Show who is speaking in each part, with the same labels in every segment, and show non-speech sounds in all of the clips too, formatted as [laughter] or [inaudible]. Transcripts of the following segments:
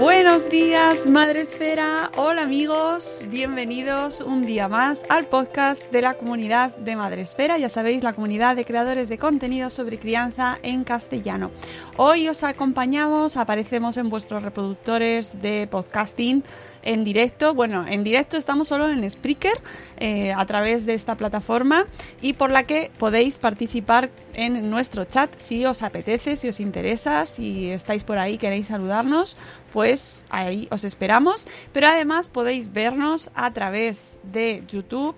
Speaker 1: Buenos días, Madre Esfera.
Speaker 2: Hola amigos, bienvenidos un día más al podcast de la comunidad de Madre Esfera. Ya sabéis, la comunidad de creadores de contenido sobre crianza en castellano. Hoy os acompañamos, aparecemos en vuestros reproductores de podcasting en directo. Bueno, en directo estamos solo en Spreaker eh, a través de esta plataforma y por la que podéis participar en nuestro chat si os apetece, si os interesa, si estáis por ahí, queréis saludarnos, pues ahí os esperamos. Pero además podéis vernos a través de YouTube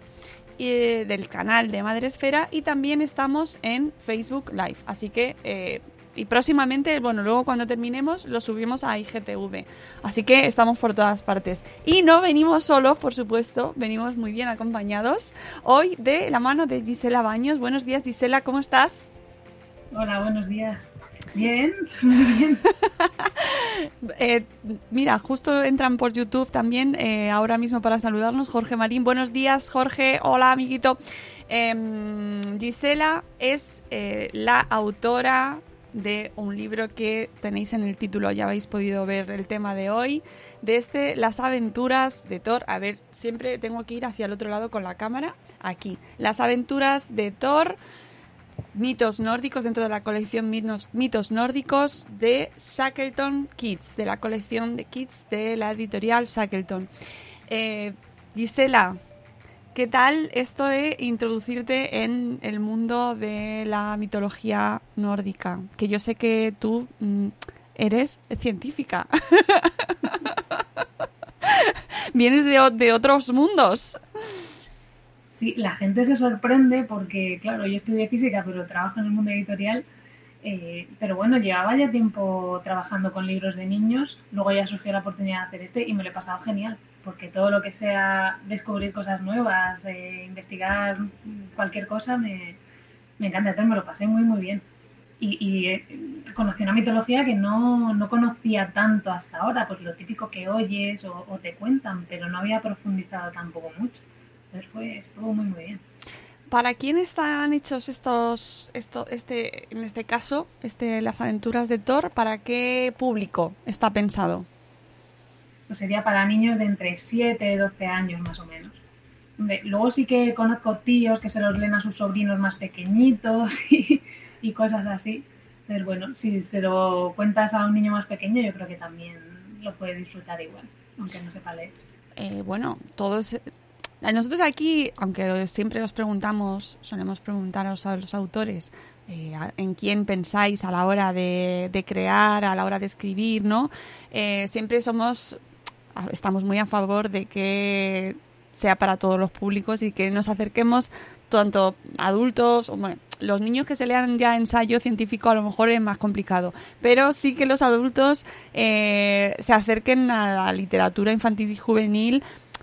Speaker 2: y del canal de Madre Esfera y también estamos en Facebook Live. Así que eh, y próximamente, bueno, luego cuando terminemos lo subimos a IGTV. Así que estamos por todas partes. Y no venimos solos, por supuesto, venimos muy bien acompañados. Hoy de la mano de Gisela Baños. Buenos días, Gisela, ¿cómo estás?
Speaker 3: Hola, buenos días. Bien, [laughs] muy bien.
Speaker 2: Eh, mira, justo entran por YouTube también eh, ahora mismo para saludarnos Jorge Marín. Buenos días, Jorge. Hola, amiguito. Em, Gisela es eh, la autora de un libro que tenéis en el título, ya habéis podido ver el tema de hoy, de este Las aventuras de Thor. A ver, siempre tengo que ir hacia el otro lado con la cámara, aquí. Las aventuras de Thor, mitos nórdicos dentro de la colección mitos, mitos nórdicos de Shackleton Kids, de la colección de Kids de la editorial Shackleton. Eh, Gisela, ¿Qué tal esto de introducirte en el mundo de la mitología nórdica? Que yo sé que tú mm, eres científica. [laughs] Vienes de, de, otros mundos.
Speaker 3: Sí, la gente se sorprende porque, claro, yo estudié física, pero trabajo en el mundo editorial. Eh, pero bueno, llevaba ya tiempo trabajando con libros de niños, luego ya surgió la oportunidad de hacer este y me lo he pasado genial, porque todo lo que sea descubrir cosas nuevas, eh, investigar cualquier cosa, me, me encanta, entonces me lo pasé muy muy bien. Y, y eh, conocí una mitología que no, no, conocía tanto hasta ahora, pues lo típico que oyes o, te cuentan, pero no había profundizado tampoco mucho. Entonces fue, estuvo muy muy bien.
Speaker 2: ¿Para quién están hechos estos, esto, este, en este caso, este, las aventuras de Thor? ¿Para qué público está pensado?
Speaker 3: Pues sería para niños de entre 7 y 12 años más o menos. Luego sí que conozco tíos que se los leen a sus sobrinos más pequeñitos [laughs] y, cosas así. Pero bueno, si se lo cuentas a un niño más pequeño, yo creo que también lo puede disfrutar igual, aunque no sepa leer.
Speaker 2: Eh, bueno, todos nosotros aquí, aunque siempre os preguntamos, solemos preguntaros a los autores eh, en quién pensáis a la hora de, crear, a la hora de escribir, ¿no? Eh, siempre somos, estamos muy a favor de que sea para todos los públicos y que nos acerquemos tanto adultos, los niños que se lean ya ensayo científico a lo mejor es más complicado, pero sí que los adultos eh, se acerquen a la literatura infantil y juvenil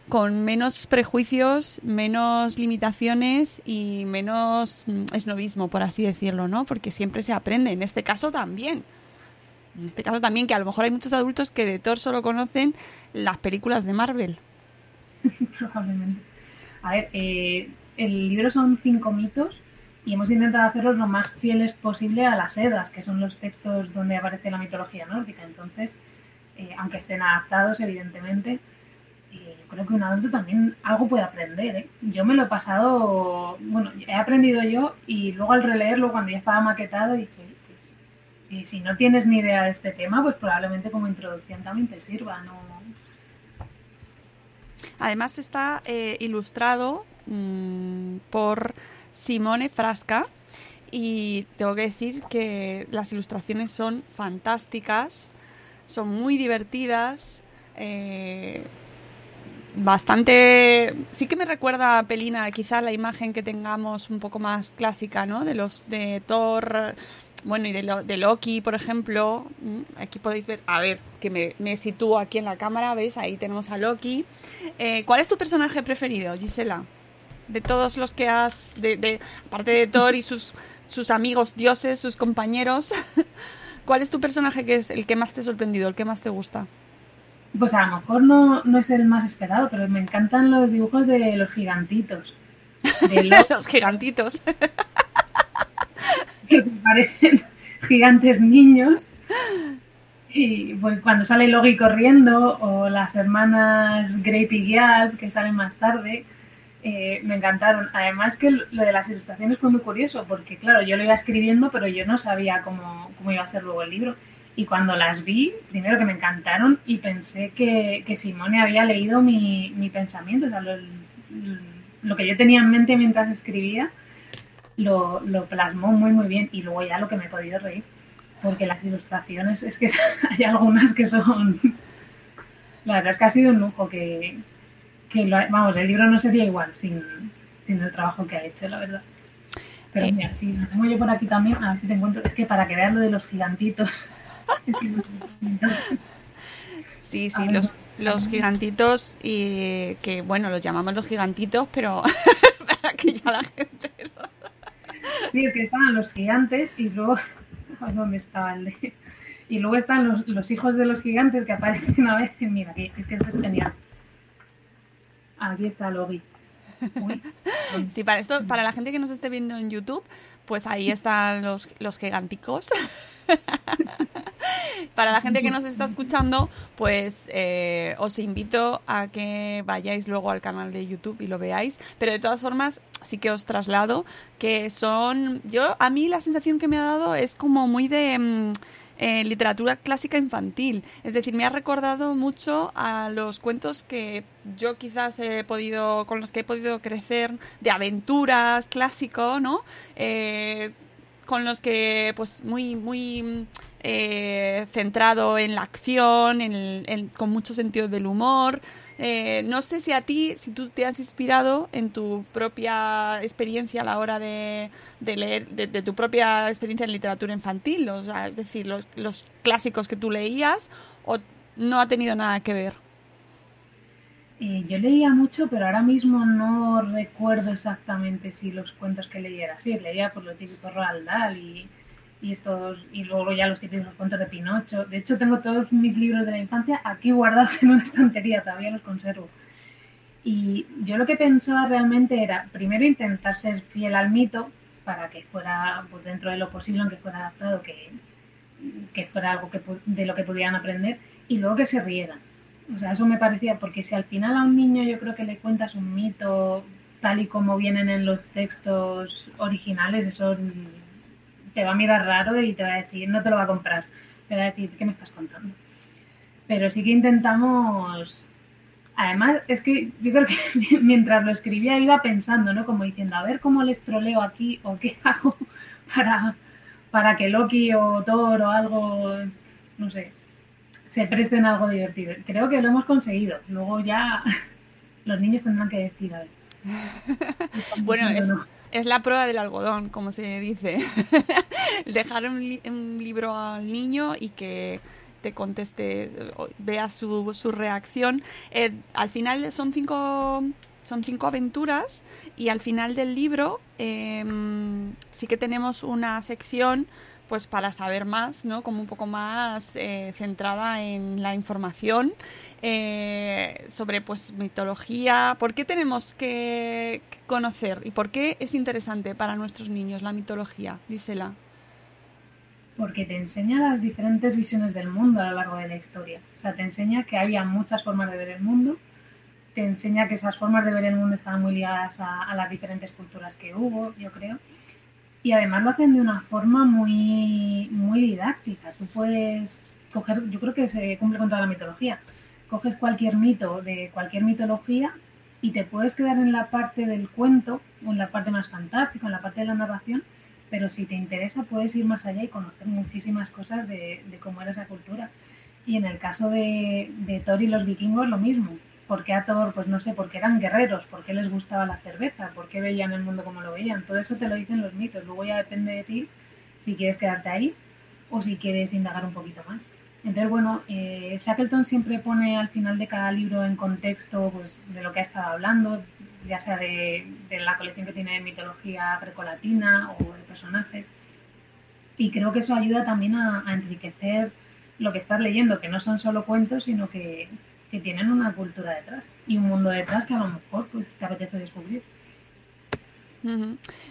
Speaker 2: con menos prejuicios, menos limitaciones y menos mm, esnovismo, por así decirlo, ¿no? Porque siempre se aprende, en este caso también. En este caso también, que a lo mejor hay muchos adultos que de Thor solo conocen las películas de Marvel. [laughs]
Speaker 3: Probablemente. A ver, eh, el libro son cinco mitos y hemos intentado hacerlos lo más fieles posible a las Edas, que son los textos donde aparece la mitología nórdica. Entonces, eh, aunque estén adaptados, evidentemente, eh, creo que un adulto también algo puede aprender. ¿eh? Yo me lo he pasado, bueno, he aprendido yo y luego al releerlo cuando ya estaba maquetado, he dicho, "Oye, pues, y si no tienes ni idea de este tema, pues probablemente como introducción también te sirva, ¿no?
Speaker 2: Además está eh, ilustrado mm, por Simone Frasca y tengo que decir que las ilustraciones son fantásticas, son muy divertidas, eh, bastante... Sí que me recuerda a Pelina, quizá la imagen que tengamos un poco más clásica, ¿no? De los de Thor, bueno, y de, Lo- de Loki, por ejemplo. Mm, Aquí podéis ver, a ver, que me, me sitúo aquí en la cámara, ¿veis? Ahí tenemos a Loki. Eh, ¿Cuál es tu personaje preferido, Gisela? De todos los que has, de, de- aparte de Thor y sus, sus amigos dioses, sus compañeros, [laughs] ¿cuál es tu personaje que es el que más te ha sorprendido, el que más te gusta?
Speaker 3: Pues a lo mejor no, no es el más esperado, pero me encantan los dibujos de los gigantitos. De [laughs] los
Speaker 2: los gigantitos. [laughs]
Speaker 3: que parecen [laughs] gigantes niños. Y pues cuando sale Logi corriendo, o las hermanas Grape y Gyal, que salen más tarde, eh, me encantaron. Además que lo de las ilustraciones fue muy curioso, porque claro, yo lo iba escribiendo, pero yo no sabía cómo, cómo iba a ser luego el libro. Y cuando las vi, primero que me encantaron y pensé que, que Simone había leído mi, mi pensamiento, o sea, lo, lo que yo tenía en mente mientras escribía, lo, lo plasmó muy muy bien. Y luego ya lo que me he podido reír porque las ilustraciones es que [laughs] hay algunas que son la verdad es que ha sido un lujo que, que lo vamos el libro no sería igual sin, sin el trabajo que ha hecho la verdad. Pero
Speaker 2: Eh.
Speaker 3: mira si lo tengo yo por aquí también a ver si te encuentro. Es que para que veas lo de los gigantitos. [laughs]
Speaker 2: Sí, sí, los, los gigantitos y que bueno, los llamamos los gigantitos, pero [laughs] para que ya la gente lo-
Speaker 3: Sí, es que estaban los gigantes y luego. [laughs] ¿Dónde estaba el de.? Y luego están los, los hijos de los gigantes que aparecen a veces. Mira, aquí, es que esto es genial. Aquí está Logi. [laughs]
Speaker 2: Sí, para esto, para la gente que nos esté viendo en YouTube, pues ahí están los, los giganticos. [laughs] para la gente que nos está escuchando, pues eh, os invito a que vayáis luego al canal de YouTube y lo veáis. Pero de todas formas, sí que os traslado que son. Yo, a mí la sensación que me ha dado es como muy de. mm, eh, literatura clásica infantil. Es decir, me ha recordado mucho a los cuentos que yo quizás he podido, con los que he podido crecer, de aventuras clásico, ¿no? Eh, con los que, pues, muy, muy eh, centrado en la acción, en con mucho sentido del humor. Eh, no sé si a ti, si tú te has inspirado en tu propia experiencia a la hora de, leer, de, tu propia experiencia en literatura infantil, o es decir, los, los clásicos que tú leías, o no ha tenido nada que ver.
Speaker 3: Eh, yo leía mucho, pero ahora mismo no recuerdo exactamente si los cuentos que leyera. Sí, leía por lo típico Roald Dahl y, y estos y luego ya los típicos cuentos de Pinocho. De hecho, tengo todos mis libros de la infancia aquí guardados en una estantería, todavía los conservo. Y yo lo que pensaba realmente era, primero, intentar ser fiel al mito para que fuera, pues, dentro de lo posible, aunque fuera adaptado, que, que fuera algo que, de lo que pudieran aprender, y luego que se rieran. O sea, eso me parecía, porque si al final a un niño yo creo que le cuentas un mito tal y como vienen en los textos originales, eso te va a mirar raro y te va a decir, no te lo va a comprar, te va a decir, ¿qué me estás contando? Pero sí que intentamos Además, es que yo creo que [laughs] mientras lo escribía iba pensando, ¿no? Como diciendo, a ver cómo les troleo aquí o qué [laughs] hago para, para que Loki o Thor o algo, no sé, se presten algo divertido. Creo que lo hemos conseguido. Luego ya [laughs] los niños tendrán que decir, a ver. [laughs]
Speaker 2: Bueno, es,
Speaker 3: no.
Speaker 2: Es la prueba del algodón, como se dice. [laughs] Dejar un, libro al niño y que te conteste, vea su, su reacción. Eh, al final son cinco son cinco aventuras y al final del libro em, sí que tenemos una sección pues para saber más, ¿no? Como un poco más eh, centrada en la información eh, sobre pues mitología. ¿Por qué tenemos que, conocer y por qué es interesante para nuestros niños la mitología? Dísela.
Speaker 3: Porque te enseña las diferentes visiones del mundo a lo largo de la historia. O sea, te enseña que había muchas formas de ver el mundo, te enseña que esas formas de ver el mundo estaban muy ligadas a, a las diferentes culturas que hubo, yo creo y además lo hacen de una forma muy, muy didáctica. Tú puedes coger, yo creo que se cumple con toda la mitología. Coges cualquier mito de cualquier mitología y te puedes quedar en la parte del cuento o en la parte más fantástica, en la parte de la narración, pero si te interesa puedes ir más allá y conocer muchísimas cosas de, cómo era esa cultura. Y en el caso de, de Thor y los vikingos, lo mismo por qué a Thor, pues no sé, porque eran guerreros, por qué les gustaba la cerveza, por qué veían el mundo como lo veían. Todo eso te lo dicen los mitos. Luego ya depende de ti si quieres quedarte ahí o si quieres indagar un poquito más. Entonces, bueno, eh, Shackleton siempre pone al final de cada libro en contexto pues, de lo que ha estado hablando, ya sea de, la colección que tiene de mitología grecolatina o de personajes. Y creo que eso ayuda también a enriquecer lo que estás leyendo, que no son solo cuentos, sino que, que tienen una cultura detrás y un mundo detrás que a lo mejor pues te apetece descubrir.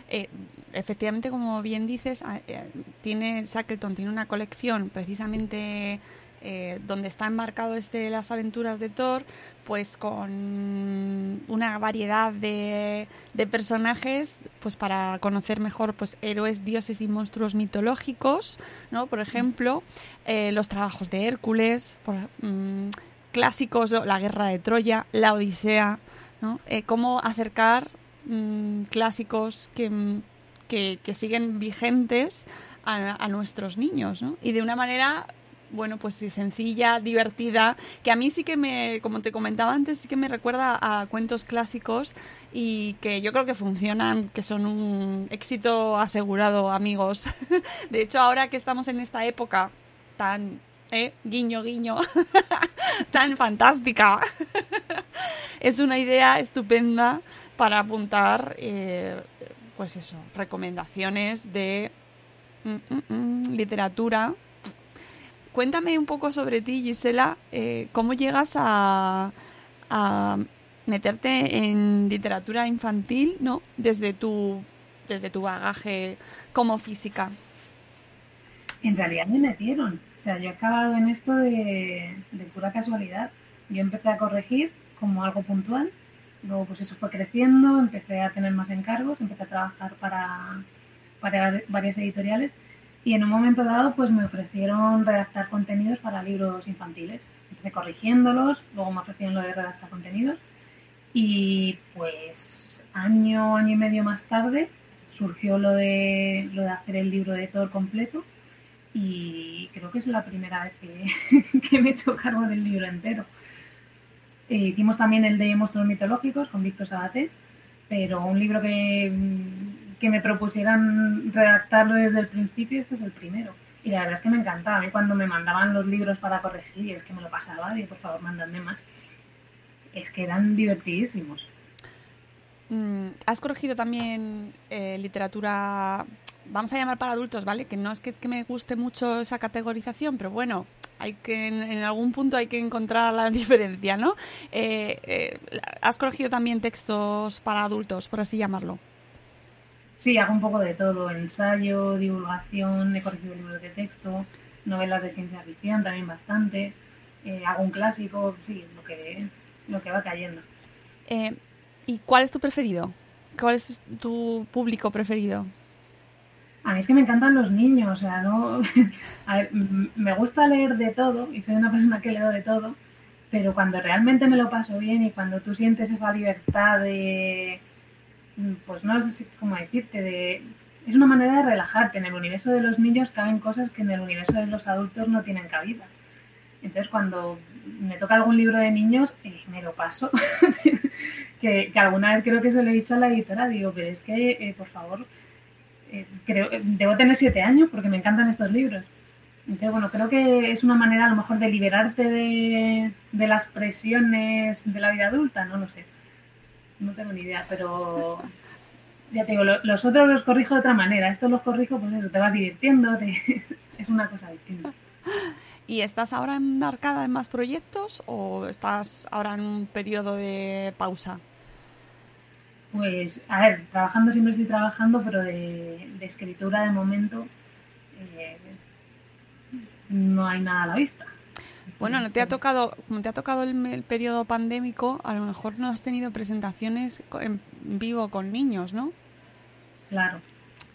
Speaker 2: Eh, efectivamente, como bien dices, eh, tiene Shackleton tiene una colección precisamente eh, donde está enmarcado este las aventuras de Thor, pues con una variedad de, de, personajes, pues para conocer mejor pues héroes, dioses y monstruos mitológicos, ¿no? Por ejemplo, los trabajos de Hércules, por, mm, clásicos, la guerra de Troya, la Odisea, ¿no? Eh, cómo acercar mm, clásicos que, que, siguen vigentes a, nuestros niños, ¿no? Y de una manera bueno, pues sencilla, divertida, que a mí sí que me, como te comentaba antes, sí que me recuerda a cuentos clásicos y que yo creo que funcionan, que son un éxito asegurado, amigos. [laughs] De hecho, ahora que estamos en esta época tan ¿eh? guiño, guiño, [laughs] tan fantástica. [laughs] es una idea estupenda para apuntar, eh, pues eso, recomendaciones de mm, mm, mm, literatura. Cuéntame un poco sobre ti, Gisela, eh, cómo llegas a, a meterte en literatura infantil, ¿no? Desde tu, desde tu bagaje como física.
Speaker 3: En realidad me metieron. Sea, yo he acabado en esto de, pura casualidad. Yo empecé a corregir como algo puntual, luego pues eso fue creciendo, empecé a tener más encargos, empecé a trabajar para, para varias editoriales y en un momento dado pues me ofrecieron redactar contenidos para libros infantiles. Empecé corrigiéndolos, luego me ofrecieron lo de redactar contenidos y pues año, año y medio más tarde surgió lo de, lo de hacer el libro de Thor completo y creo que es la primera vez [laughs] que, me he hecho cargo del libro entero. Eh, hicimos también el de monstruos mitológicos con Víctor Sabaté, pero un libro que, que me propusieran redactarlo desde el principio, este es el primero. Y la verdad es que me encantaba. Cuando me mandaban los libros para corregir, es que me lo pasaba, y por favor, mandadme más. Es que eran divertidísimos.
Speaker 2: Mm, ¿Has corregido también eh, literatura vamos a llamar para adultos, ¿vale? Que no es que, me guste mucho esa categorización, pero bueno, hay que en, algún punto hay que encontrar la [laughs] diferencia, ¿no? Eh, eh, ¿Has corregido también textos para adultos, por así llamarlo?
Speaker 3: Sí, hago un poco de todo, ensayo, divulgación, he corregido libros de texto, novelas de ciencia ficción también bastante, eh, hago un clásico, sí, lo que, lo que va cayendo.
Speaker 2: ¿Y cuál es tu preferido? ¿Cuál es tu público preferido?
Speaker 3: A mí es que me encantan los niños, o sea, no. [laughs] me gusta leer de todo y soy una persona que leo de todo, pero cuando realmente me lo paso bien y cuando tú sientes esa libertad de. Pues no sé cómo decirte, de. Es una manera de relajarte. En el universo de los niños caben cosas que en el universo de los adultos no tienen cabida. Entonces, cuando me toca algún libro de niños, eh, me lo paso. [laughs] que, que, alguna vez creo que se lo he dicho a la editora, digo, pero es que, eh, por favor, eh, creo, debo tener siete años porque me encantan estos libros. Entonces, bueno, creo que es una manera a lo mejor de liberarte de, de las presiones de la vida adulta, no lo sé. No tengo ni idea, pero ya te digo, los otros los corrijo de otra manera. Estos los corrijo, pues eso, te vas divirtiendo, [laughs] es una cosa distinta.
Speaker 2: ¿Y estás ahora embarcada en más proyectos o estás ahora en un periodo de pausa?
Speaker 3: Pues, a ver, trabajando siempre estoy trabajando, pero de, escritura de momento eh, no hay nada a la vista.
Speaker 2: Bueno, no te ha tocado, como te ha tocado el, periodo pandémico, a lo mejor no has tenido presentaciones en vivo con niños, ¿no?
Speaker 3: Claro.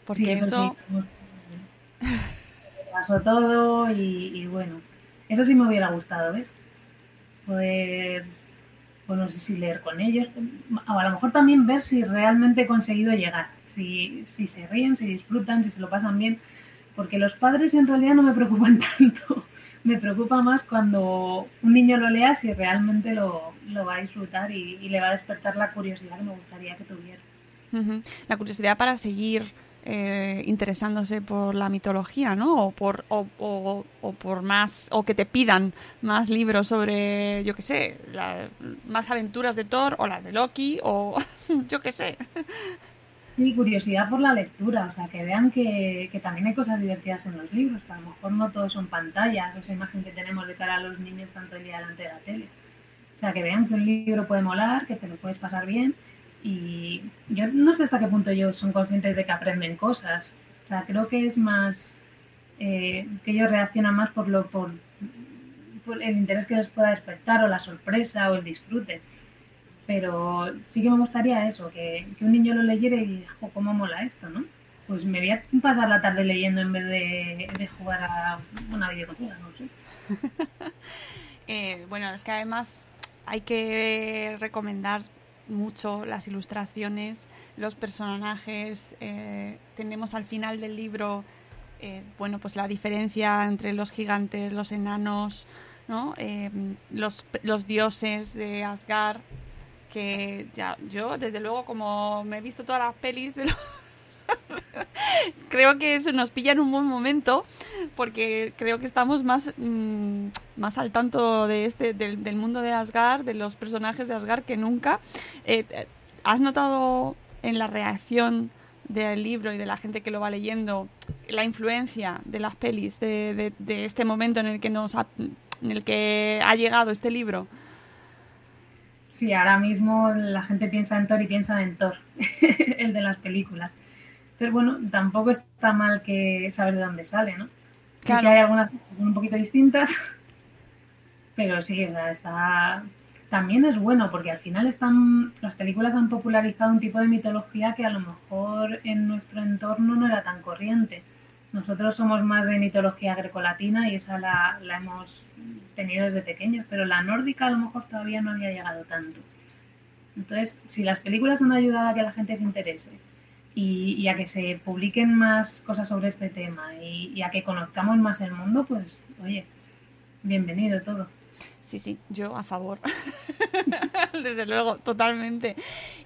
Speaker 2: Porque eso, [laughs]
Speaker 3: pasó todo y, bueno, eso sí me hubiera gustado, ¿ves? Poder, no sé si leer con ellos, o a lo mejor también ver si realmente he conseguido llegar, si, si se ríen, si disfrutan, si se lo pasan bien, porque los padres en realidad no me preocupan [laughs] tanto me preocupa más cuando un niño lo lea si realmente lo, va a disfrutar y, le va a despertar la curiosidad que me gustaría que tuviera.
Speaker 2: La curiosidad para seguir eh, interesándose por la mitología, ¿no? O por, o, o, por más, o que te pidan más libros sobre, yo qué sé, más aventuras de Thor o las de Loki o [laughs] yo qué sé.
Speaker 3: Sí, curiosidad por la lectura, o sea, que vean que, también hay cosas divertidas en los libros, que a lo mejor no todos son pantallas, esa imagen que tenemos de cara a los niños tanto el día delante de la tele. O sea, que vean que un libro puede molar, que te lo puedes pasar bien y yo no sé hasta qué punto ellos son conscientes de que aprenden cosas. O sea, creo que es más eh, que ellos reaccionan más por, lo, por, el interés que les pueda despertar o la sorpresa o el disfrute pero sí que me gustaría eso, que, un niño lo leyera y diga, ¿cómo mola esto, no? Pues me voy a pasar la tarde leyendo en vez de, jugar a una videoconsola, no sé. [laughs]
Speaker 2: Eh, bueno, es que además hay que recomendar mucho las ilustraciones, los personajes. Eh, tenemos al final del libro, eh, bueno, pues la diferencia entre los gigantes, los enanos, ¿no? los, los dioses de Asgard que ya yo desde luego como me he visto todas las pelis de los [laughs] creo que eso nos pilla en un buen momento porque creo que estamos más mm, más al tanto de este del, mundo de Asgard de los personajes de Asgard que nunca eh, eh, has notado en la reacción del libro y de la gente que lo va leyendo la influencia de las pelis de, de, este momento en el que nos en el que ha llegado este libro
Speaker 3: Sí, ahora mismo la gente piensa en Thor y piensa en Thor, [laughs] el de las películas. Bueno, tampoco está mal que saber de dónde sale, ¿no? Sí que hay algunas un poquito distintas, [laughs] pero sí, está también es bueno porque al final están las películas han popularizado un tipo de mitología que a lo mejor en nuestro entorno no era tan corriente. Nosotros somos más de mitología grecolatina y esa la, hemos tenido desde pequeños, pero la nórdica a lo mejor todavía no había llegado tanto. Entonces, si las películas han ayudado a que la gente se interese y, a que se publiquen más cosas sobre este tema y, a que conozcamos más el mundo, pues oye, bienvenido todo.
Speaker 2: Sí, sí, yo a favor. [laughs] Desde luego, totalmente.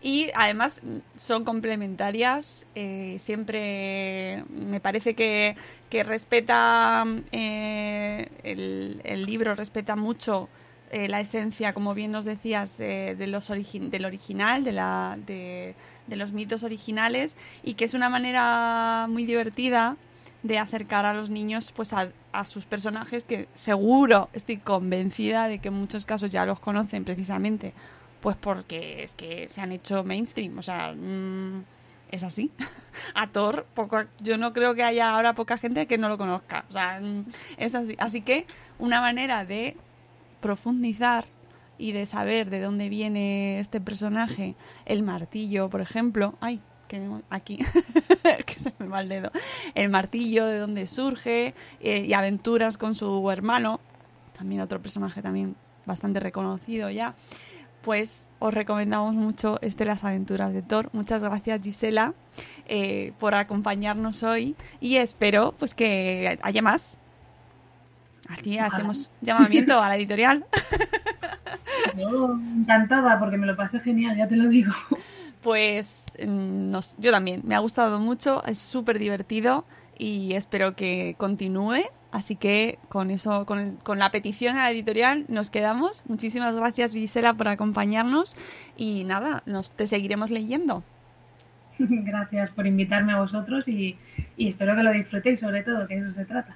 Speaker 2: Y además son complementarias. Eh, siempre me parece que, que respeta eh, el, libro, respeta mucho eh, la esencia, como bien nos decías, de, los del original, de, la, de, de los mitos originales, y que es una manera muy divertida de acercar a los niños pues a, sus personajes que seguro estoy convencida de que en muchos casos ya los conocen precisamente pues porque es que se han hecho mainstream o sea mm, es así. [laughs] A Thor poco, yo no creo que haya ahora poca gente que no lo conozca o sea mm, es así. Así que una manera de profundizar y de saber de dónde viene este personaje el martillo por ejemplo ay que aquí, [laughs] que se me va el dedo, el martillo de donde surge eh, y aventuras con su hermano, también otro personaje también bastante reconocido ya, pues os recomendamos mucho este Las aventuras de Thor. Muchas gracias Gisela eh, por acompañarnos hoy y espero pues que haya más. Aquí hacemos llamamiento a la editorial.
Speaker 3: Yo encantada porque me lo pasé genial, ya te lo digo.
Speaker 2: Pues mm, nos- yo también, me ha gustado mucho, es súper divertido y espero que continúe. Así que con eso, con, con la petición a la editorial nos quedamos. Muchísimas gracias Gisela por acompañarnos y nada, nos te seguiremos leyendo. [laughs]
Speaker 3: Gracias por invitarme a vosotros y, y espero que lo disfrutéis, sobre todo, que de eso se trata.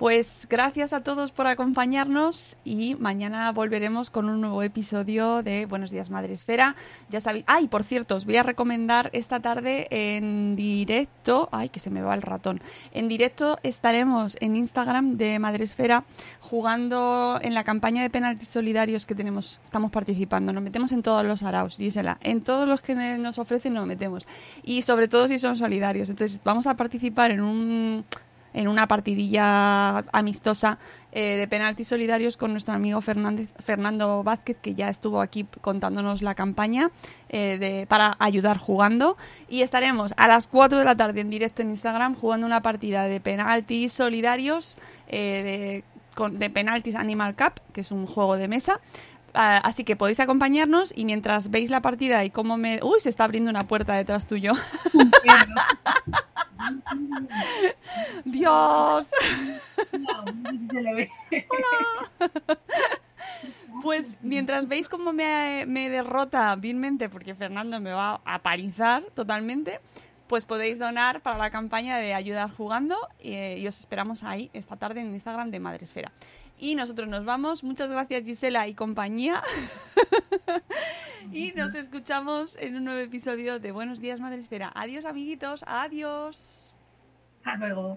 Speaker 2: Pues gracias a todos por acompañarnos y mañana volveremos con un nuevo episodio de Buenos Días Madre Esfera. Ya sabéis. Ay, por cierto, os voy a recomendar esta tarde en directo. Ay, que se me va el ratón. En directo estaremos en Instagram de Madre Esfera jugando en la campaña de penaltis solidarios que tenemos. Estamos participando. Nos metemos en todos los araos, Gisela. En todos los que nos ofrecen nos metemos. Y sobre todo si son solidarios. Entonces vamos a participar en un en una partidilla amistosa eh, de penaltis solidarios con nuestro amigo Fernández, Fernando Vázquez, que ya estuvo aquí contándonos la campaña eh, de, para ayudar jugando. Y estaremos a las 4 de la tarde en directo en Instagram jugando una partida de penaltis solidarios, eh, de, con- de penaltis Animal Cup, que es un juego de mesa. Ah, así que podéis acompañarnos y mientras veis la partida y cómo me... Uy, se está abriendo una puerta detrás tuyo. [laughs] Dios.
Speaker 3: No, no sé si se le ve.
Speaker 2: Pues mientras veis cómo me, me derrota vilmente, porque Fernando me va a parizar totalmente, pues podéis donar para la campaña de ayudar jugando eh, y os esperamos ahí esta tarde en Instagram de Madresfera. Y nosotros nos vamos. Muchas gracias Gisela y compañía. y nos escuchamos en un nuevo episodio de Buenos Días Madresfera. Adiós amiguitos, adiós.
Speaker 3: Hasta luego.